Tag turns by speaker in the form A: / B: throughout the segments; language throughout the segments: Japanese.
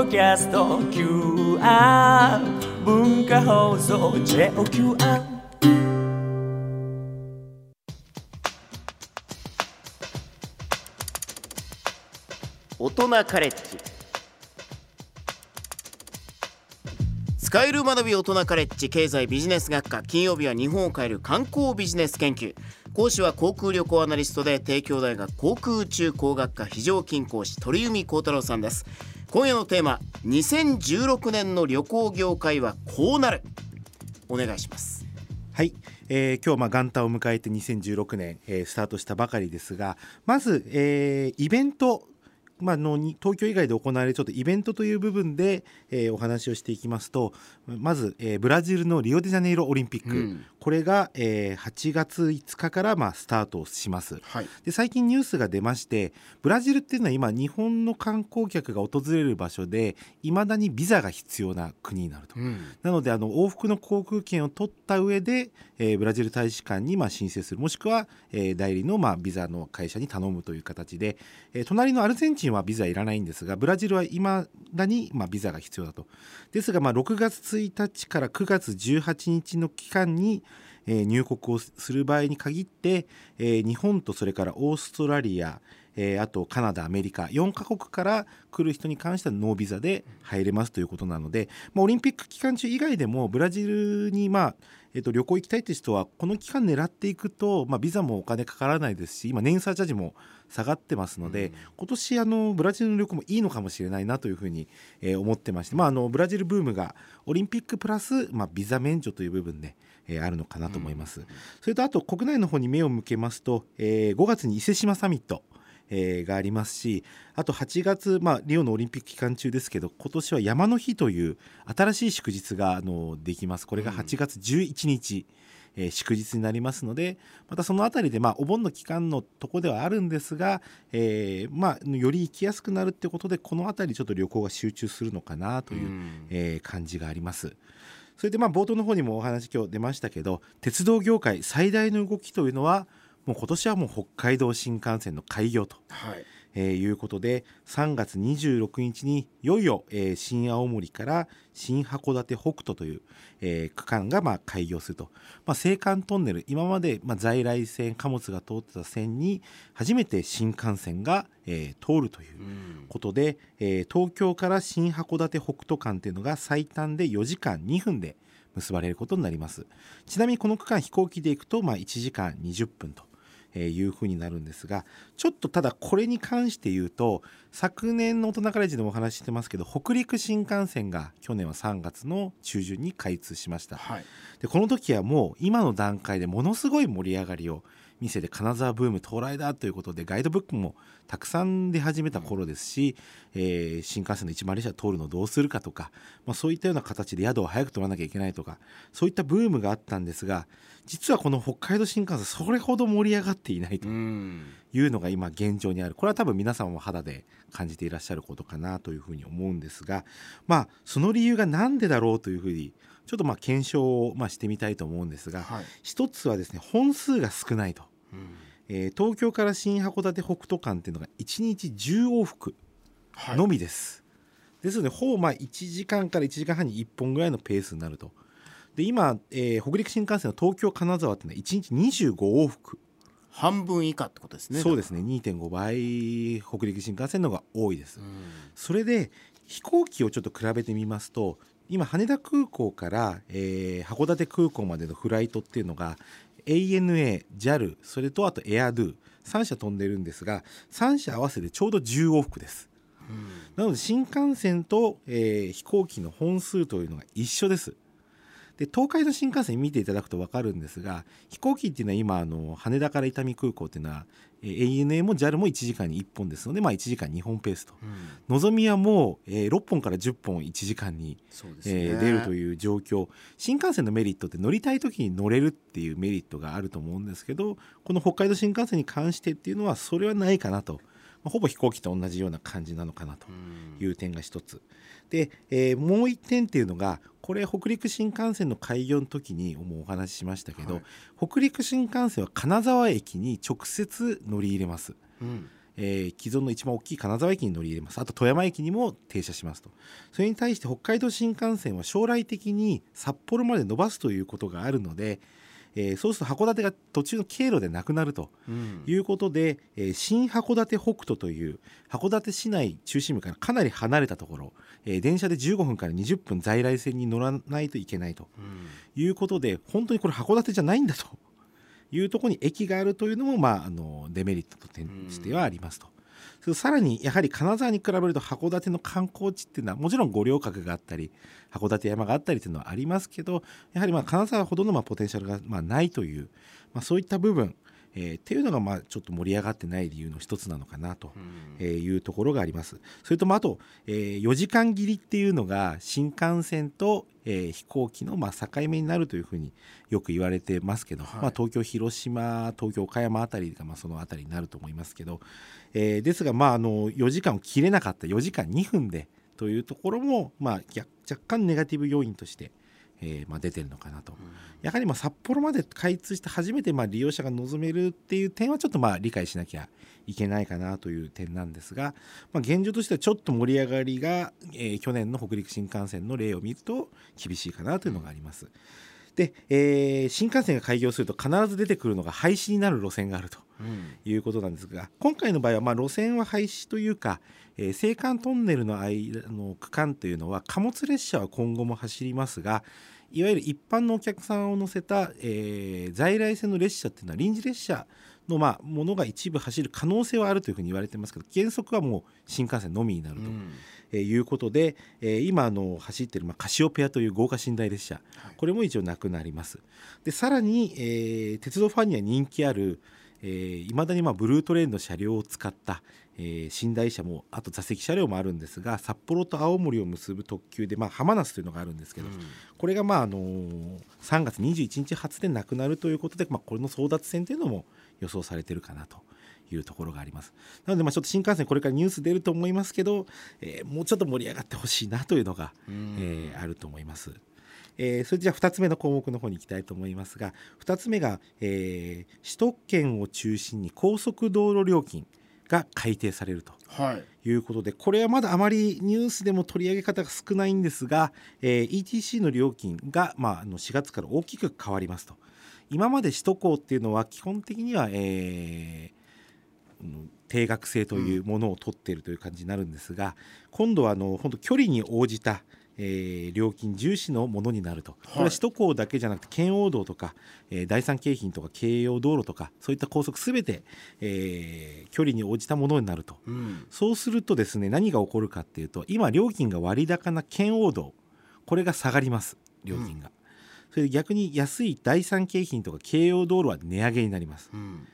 A: ドキャスト QR 文化放送 JOQR
B: 大人カレッジ。使える学び大人カレッジ経済ビジネス学科金曜日は日本を変える観光ビジネス研究。講師は航空旅行アナリストで帝京大学航空宇宙工学科非常勤講師鳥海幸太郎さんです今夜のテーマ2016年の旅行業界はこうなる。お願いします。
C: はい、えー今日まあ元旦を迎えて2016年、えースタートしたばかりですがまず、えーイベントまあ、のに東京以外で行われるちょっとイベントという部分で、えーお話をしていきますとまず、えーブラジルのリオデジャネイロオリンピック、
B: うん
C: これが、えー8月5日から、まあ、スタートをします。
B: はい
C: で最近ニュースが出ましてブラジルっていうのは今日本の観光客が訪れる場所でいまだにビザが必要な国になると。
B: うん
C: なのであの往復の航空券を取った上で、えーブラジル大使館にまあ申請するもしくは、えー代理のまあビザの会社に頼むという形で、えー隣のアルゼンチンはビザいらないんですがブラジルはいまだにまあビザが必要だと。ですがまあ6月1日から9月18日の期間にえ入国をする場合に限って、え日本とそれからオーストラリア、えあとカナダアメリカ4カ国から来る人に関してはノービザで入れますということなので、まあ、オリンピック期間中以外でもブラジルに、まあえー、と旅行行きたいという人はこの期間狙っていくと、まあ、ビザもお金かからないですし今年サーチャージも下がってますので、今年あのブラジルの旅行もいいのかもしれないなというふうに、えー思ってまして、まあ、あのブラジルブームがオリンピックプラス、まあ、ビザ免除という部分で、えーあるのかなと思います。それとあと国内の方に目を向けますと、えー5月に伊勢志摩サミット、えーがありますしあと8月、まあ、リオのオリンピック期間中ですけど今年は山の日という新しい祝日があのできます。これが8月11日、えー祝日になりますのでまたそのあたりで、まあ、お盆の期間のとこではあるんですが、えーまあ、より行きやすくなるってことでこのあたりちょっと旅行が集中するのかなという、
B: うん。
C: えー感じがあります。それでまあ冒頭の方にもお話今日出ましたけど鉄道業界最大の動きというのはもう今年はもう北海道新幹線の開業と、
B: はい。
C: えーいうことで3月26日にいよいよ、えー新青森から新函館北斗という、えー区間がまあ開業すると、まあ、青函トンネル今までまあ在来線貨物が通ってた線に初めて新幹線が、えー通るという
B: うん。
C: ことで、えー東京から新函館北斗間っていうのが最短で4時間2分で結ばれることになります。ちなみにこの区間飛行機で行くと、まあ、1時間20分と。えーいうふうになるんですがちょっとただこれに関して言うと昨年の大人カレッジでもお話ししてますけど北陸新幹線が去年は3月の中旬に開通しました。
B: はい。
C: でこの時はもう今の段階でものすごい盛り上がりを見せて金沢ブーム到来だということでガイドブックもたくさん出始めた頃ですし、えー新幹線の102車通るのをどうするかとか、まあ、そういったような形で宿を早く取らなきゃいけないとかそういったブームがあったんですが実はこの北海道新幹線それほど盛り上がっていないと。
B: うん。
C: いうのが今現状にある。これは多分皆さんも肌で感じていらっしゃることかなというふうに思うんですがまあその理由が何でだろうというふうにちょっとまあ検証をまあしてみたいと思うんですが
B: はい。
C: 一つはですね本数が少ないと、
B: うん。
C: えー東京から新函館北斗間っていうのが1日10往復
B: はい。
C: のみです、ですのでほぼまあ1時間から1時間半に1本ぐらいのペースになるとで今、えー北陸新幹線の東京金沢ってのは1日25往復。
B: 半分以下ってことですね。
C: そうですね。2.5倍北陸新幹線の方が多いです、
B: うん。
C: それで飛行機をちょっと比べてみますと今羽田空港から、えー函館空港までのフライトっていうのが ANA、JAL それとあと AirDo3 社飛んでるんですが3社合わせてちょうど10往復です。なので新幹線と、えー飛行機の本数というのが一緒ですで東海道新幹線見ていただくと分かるんですが飛行機っていうのは今あの羽田から伊丹空港っていうのは、えー ANA も JAL も1時間に1本ですので、まあ、1時間2本ペースと。
B: うん。
C: のぞみはもう、えー6本から10本1時間に、
B: ね。
C: えー出るという状況。新幹線のメリットって乗りたい時に乗れるっていうメリットがあると思うんですけどこの北海道新幹線に関してっていうのはそれはないかなと、まあほぼ飛行機と同じような感じなのかなと
B: うん。
C: いう点が一つで、えーもう一点っていうのがこれ北陸新幹線の開業の時にもうお話ししましたけど、
B: はい。
C: 北陸新幹線は金沢駅に直接乗り入れます。
B: うん。
C: ええー既存の一番大きい金沢駅に乗り入れます。あと富山駅にも停車しますと。それに対して北海道新幹線は将来的に札幌まで伸ばすということがあるので、えーそうすると函館が途中の経路でなくなると
B: うん
C: いうことで、えー新函館北斗という函館市内中心部からかなり離れたところ、えー電車で15分から20分在来線に乗らないといけないと
B: うん
C: いうことで本当にこれ函館じゃないんだというところに駅があるというのも、まあ、あのデメリットと点してはありますと。それさらにやはり金沢に比べると函館の観光地っていうのはもちろん五稜郭があったり函館山があったりっていうのはありますけどやはりまあ金沢ほどのまあポテンシャルがまあないという、まあ、そういった部分、えーっていうのがまあちょっと盛り上がってない理由の一つなのかなというところがあります。それともあと、えー4時間切りっていうのが新幹線と、えー飛行機のまあ境目になるというふうによく言われてますけど、
B: はい
C: まあ、東京広島東京岡山あたりがまあそのあたりになると思いますけど、えーですがまああの4時間を切れなかった4時間2分でというところも、まあ、逆若干ネガティブ要因として、えーまあ、出てるのかなと。やはりまあ札幌まで開通して初めてまあ利用者が望めるっていう点はちょっとまあ理解しなきゃいけないかなという点なんですが、まあ、現状としてはちょっと盛り上がりが、えー去年の北陸新幹線の例を見ると厳しいかなというのがあります。で、えー新幹線が開業すると必ず出てくるのが廃止になる路線があると
B: うん。
C: いうことなんですが今回の場合はまあ路線は廃止というか、えー青函トンネルの間の区間というのは貨物列車は今後も走りますがいわゆる一般のお客さんを乗せた、えー在来線の列車っていうのは臨時列車のまあものが一部走る可能性はあるというふうに言われてますけど原則はもう新幹線のみになると。
B: うん
C: えーいうことで、えー今あの走っている、まあ、カシオペアという豪華寝台列車、これも一応なくなりますでさらに、えー鉄道ファンには人気あるいま、未だにまあブルートレインの車両を使った、えー寝台車もあと座席車両もあるんですが札幌と青森を結ぶ特急で、まあ、浜那須というのがあるんですけど、これがまああのー3月21日発でなくなるということで、まあ、これの争奪戦というのも予想されてるかなというところがあります。なのでまあちょっと新幹線これからニュース出ると思いますけど、えーもうちょっと盛り上がってほしいなというのが、
B: うん
C: えーあると思います。えーそれじゃあ2つ目の項目の方に行きたいと思いますが2つ目が、えー首都圏を中心に高速道路料金が改定されると
B: はい
C: いうことでこれはまだあまりニュースでも取り上げ方が少ないんですが、えー ETC の料金が、まあ、あの4月から大きく変わりますと今まで首都高っていうのは基本的には、えーうん定額制というものを取っているという感じになるんですが、今度はあの本当距離に応じた、えー料金重視のものになると、これは首都高だけじゃなくて圏央道とか、えー第三京浜とか京葉道路とかそういった高速すべて、えー距離に応じたものになると。
B: うん。
C: そうするとですね何が起こるかっていうと今料金が割高な圏央道これが下がります料金が、それで逆に安い第三京浜とか京葉道路は値上げになります。
B: うん。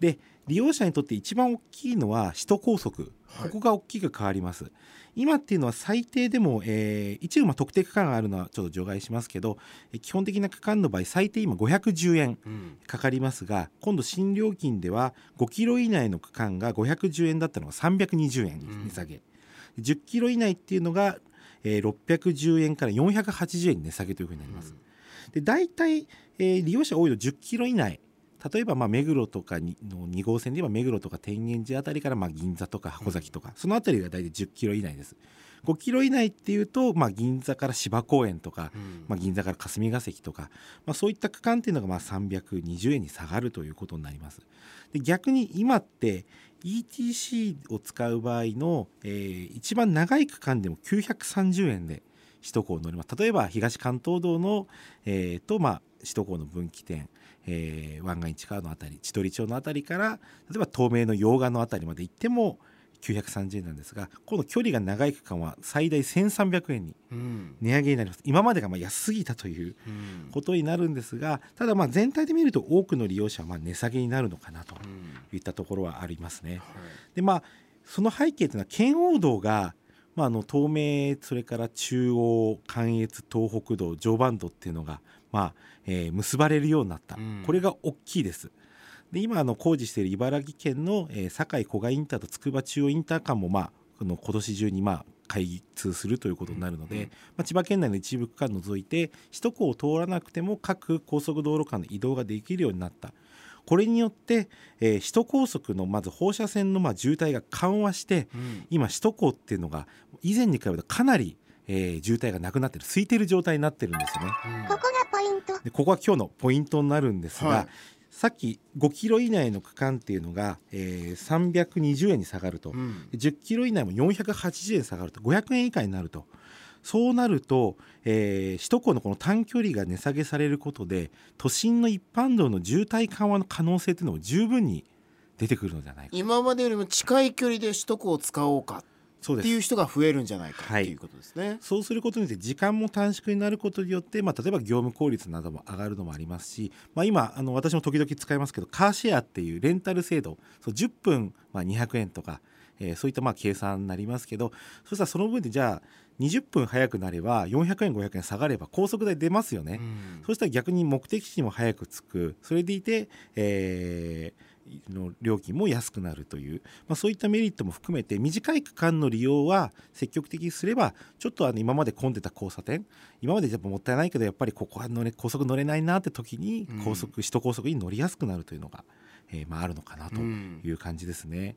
C: で利用者にとって一番大きいのは首都高速。
B: はい。
C: ここが大きく変わります、今っていうのは最低でも、えー一部まあ特定区間があるのはちょっと除外しますけどえ基本的な区間の場合最低今510円
B: うん。
C: かかりますが今度新料金では5キロ以内の区間が510円だったのが320円に値下げ、10キロ以内っていうのが、えー610円から480円に値下げというふうになります。で大体、えー利用者多いの10キロ以内。例えばまあ目黒とかにの2号線で言えば目黒とか天元寺あたりからまあ銀座とか箱崎とか、そのあたりが大体10キロ以内です。5キロ以内っていうと、まあ、銀座から芝公園とか、
B: うん。
C: まあ、銀座から霞が関とか、まあ、そういった区間っていうのがまあ320円に下がるということになります。で逆に今って ETC を使う場合の、えー一番長い区間でも930円で首都高を乗ります例えば東関東道の、えーとまあ、首都高の分岐点、えー湾岸市川のあたり千鳥町のあたりから例えば東名の洋画のあたりまで行っても930円なんですがこの距離が長い区間は最大1300円に
B: うん。
C: 値上げになります。今までがまあ安すぎたという
B: うん。
C: ことになるんですがただまあ全体で見ると多くの利用者はまあ値下げになるのかなと
B: うん。
C: いったところはありますね。
B: はい。
C: でまあその背景というのは圏央道が、まあ、あの東名それから中央関越東北道常磐道っていうのが、まあえー結ばれるようになった、
B: うん。
C: これが大きいです。で今あの工事している茨城県の、えー堺古賀インターと筑波中央インター間も、まあ、この今年中にまあ開通するということになるので、
B: うん
C: まあ、千葉県内の一部区間を除いて首都高を通らなくても各高速道路間の移動ができるようになったこれによって、えー首都高速のまず放射線のまあ渋滞が緩和して
B: うん。
C: 今首都高っていうのが以前に比べるとかなり、えー渋滞がなくなってる空いてる状態になってるんですよね。
D: ここがポイント。
C: でここが今日のポイントになるんですが、
B: はい。
C: さっき5キロ以内の区間っていうのが、えー320円に下がると、
B: うん。
C: で10キロ以内も480円下がると。500円以下になるとそうなると、えー首都高のこの短距離が値下げされることで都心の一般道の渋滞緩和の可能性というのも十分に出てくるのではないか。
B: 今までよりも近い距離で首都高を使おうかっていう人が増えるんじゃないか
C: はい
B: っていうことですね。
C: そうすることによって時間も短縮になることによって、まあ、例えば業務効率なども上がるのもありますし、まあ、今あの私も時々使いますけどカーシェアっていうレンタル制度そう10分、まあ、200円とか、えーそういったまあ計算になりますけどそしたらその分でじゃあ20分早くなれば400円500円下がれば高速代出ますよね。
B: うん。
C: そしたら逆に目的地にも早く着く。それでいて、えーの料金も安くなるという、まあ、そういったメリットも含めて短い区間の利用は積極的にすればちょっとあの今まで混んでた交差点。今までやっぱもったいないけどやっぱりここは乗れ高速乗れないなって時に
B: うん。
C: 高速、首都高速に乗りやすくなるというのが、えーまあ、あるのかなと
B: うん。
C: いう感じですね。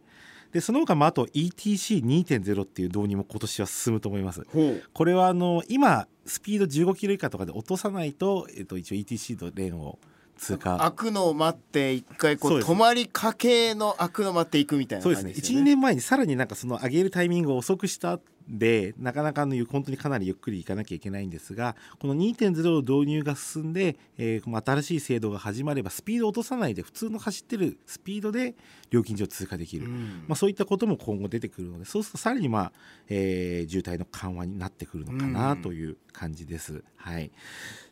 C: でその他もあと ETC2.0 っていう導入も今年は進むと思います。これはあの今スピード15キロ以下とかで落とさないと、えっと、一応 ETC のレーンを通過
B: 開くのを待って一回こ
C: そう
B: 止まりかけの開くのを待っていくみたいな
C: そうですね12
B: 感じですよね。
C: 年前にさらになんかその上げるタイミングを遅くしたんでなかなかあの本当にかなりゆっくりいかなきゃいけないんですがこの2.0の導入が進んで、えー新しい制度が始まればスピードを落とさないで普通の走ってるスピードで料金所を通過できる、
B: うん。
C: まあ、そういったことも今後出てくるのでそうするとさらに、まあえー渋滞の緩和になってくるのかなという感じです。はい、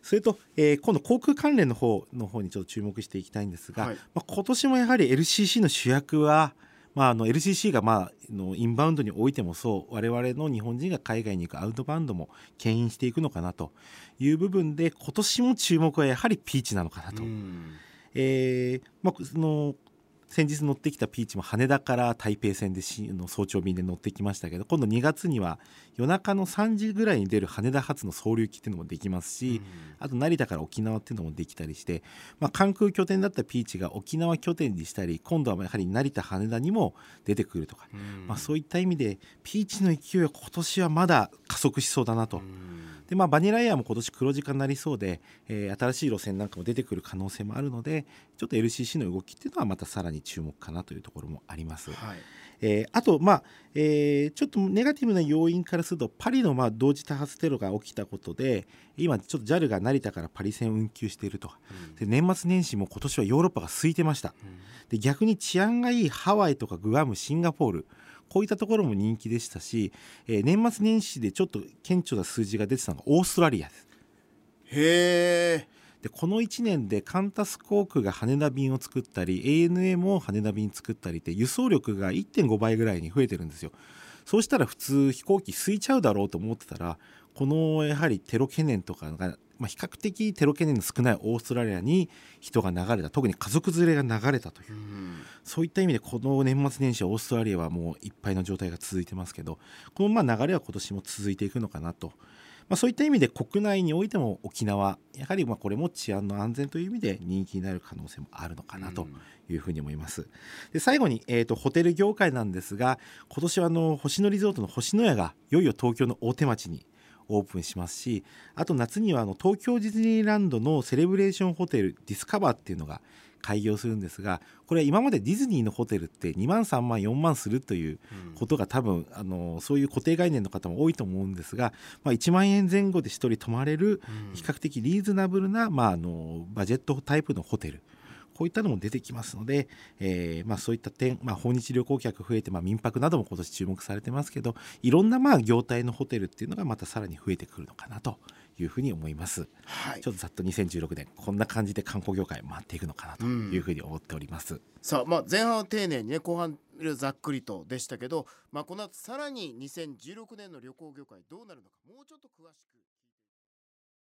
C: それと、えー今度航空関連の方の方にちょっと注目していきたいんですが、
B: はい。
C: まあ、今年もやはり LCC の主役は、まあ、あの LCC が、まあ、のインバウンドにおいてもそう我々の日本人が海外に行くアウトバウンドも牽引していくのかなという部分で今年も注目はやはりピーチなのかなと。
B: うん
C: えーまあ、その先日乗ってきたピーチも羽田から台北線でしの早朝便で乗ってきましたけど今度2月には夜中の3時ぐらいに出る羽田発の総流機っていうのもできますし、あと成田から沖縄っていうのもできたりして、まあ、関空拠点だったピーチが沖縄拠点にしたり今度はやはり成田羽田にも出てくるとか、
B: うん。
C: まあ、そういった意味でピーチの勢いは今年はまだ加速しそうだなと。
B: うん。
C: でまあ、バニラエアーも今年黒字化になりそうで、えー新しい路線なんかも出てくる可能性もあるのでちょっと LCC の動きっていうのはまたさらに注目かなというところもあります。
B: はい。
C: えーあと、まあえーちょっとネガティブな要因からするとパリのまあ同時多発テロが起きたことで今ちょっと JAL が成田からパリ線を運休していると。で年末年始も今年はヨーロッパが空いてました。で逆に治安がいいハワイとかグアムシンガポールこういったところも人気でしたし、えー年末年始でちょっと顕著な数字が出てたのがオーストラリアです。
B: へえ
C: でこの1年でカンタス航空が羽田便を作ったり ANA も羽田便作ったりって輸送力が1.5倍ぐらいに増えてるんですよ。そうしたら普通飛行機空いちゃうだろうと思ってたらこのやはりテロ懸念とかが、まあ、比較的テロ懸念の少ないオーストラリアに人が流れた特に家族連れが流れたという。
B: うん。
C: そういった意味でこの年末年始はオーストラリアはもういっぱいの状態が続いてますけどこのまあ流れは今年も続いていくのかなと、まあ、そういった意味で国内においても沖縄やはりまあこれも治安の安全という意味で人気になる可能性もあるのかなというふうに思います。で最後に、えー、とホテル業界なんですが今年はあの星野リゾートの星のやがいよいよ東京の大手町にオープンしますしあと夏にはあの東京ディズニーランドのセレブレーションホテルディスカバーっていうのが開業するんですがこれは今までディズニーのホテルって2万3万4万するということが多分あのそういう固定概念の方も多いと思うんですが、まあ、1万円前後で1人泊まれる比較的リーズナブルな、まあ、あのバジェットタイプのホテルこういったのも出てきますので、えーまあ、そういった点、まあ、訪日旅行客増えて、まあ、民泊なども今年注目されてますけどいろんなまあ業態のホテルっていうのがまたさらに増えてくるのかなというふうに思います。
B: はい
C: ちょっとざっと2016年こんな感じで観光業界回っていくのかなというふうに思っております。
B: さあまあ前半は丁寧にね後半ざっくりとでしたけど、まあ、この後さらに2016年の旅行業界どうなるのかもうちょっと詳しく。